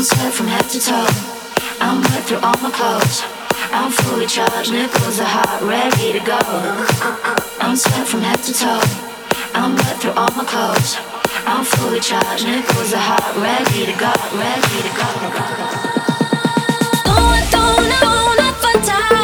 I'm sweat from head to toe. I'm wet through all my clothes. I'm fully charged, nickels are hot, ready to go. I'm sweat from head to toe. I'm wet through all my clothes. I'm fully charged, nickels are hot, ready to go, ready to go. Going, going, going up for time.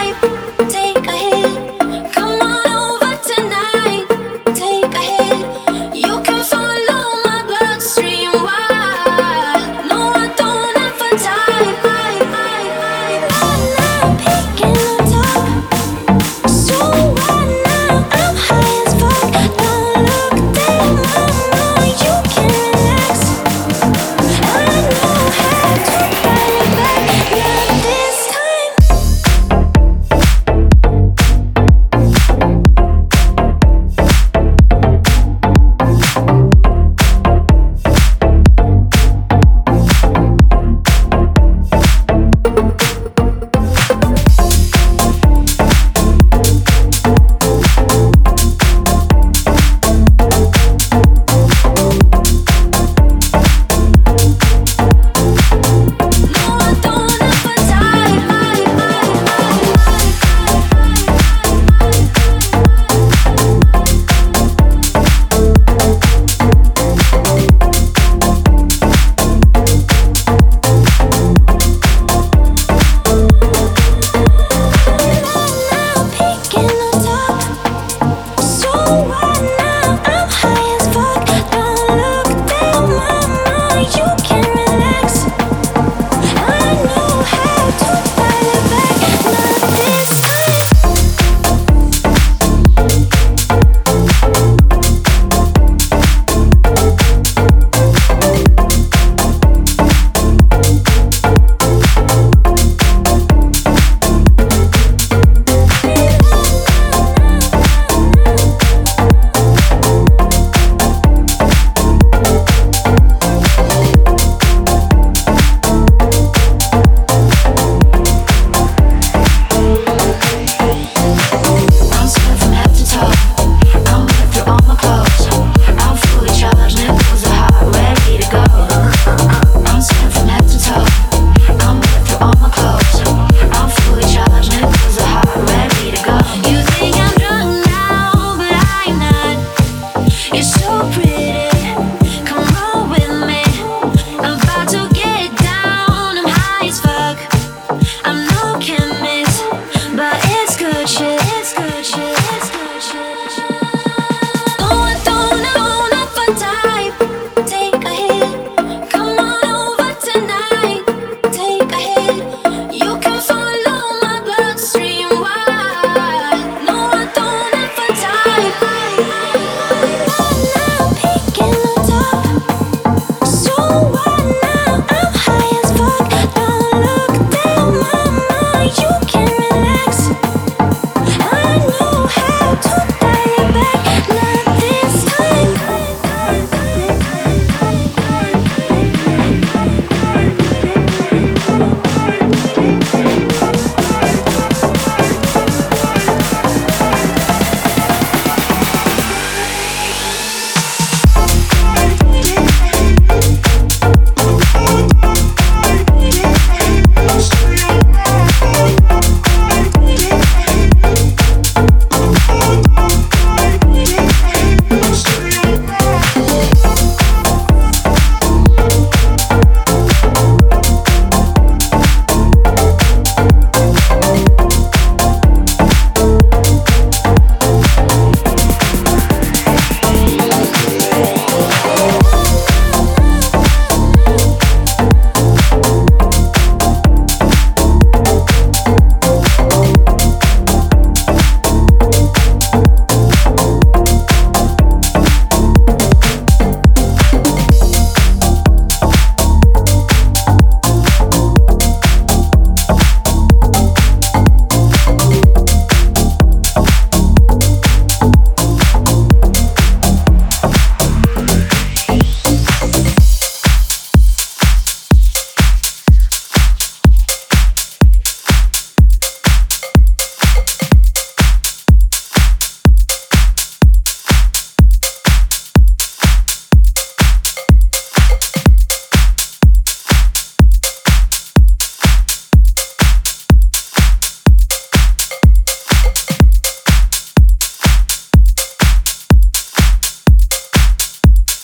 Bye.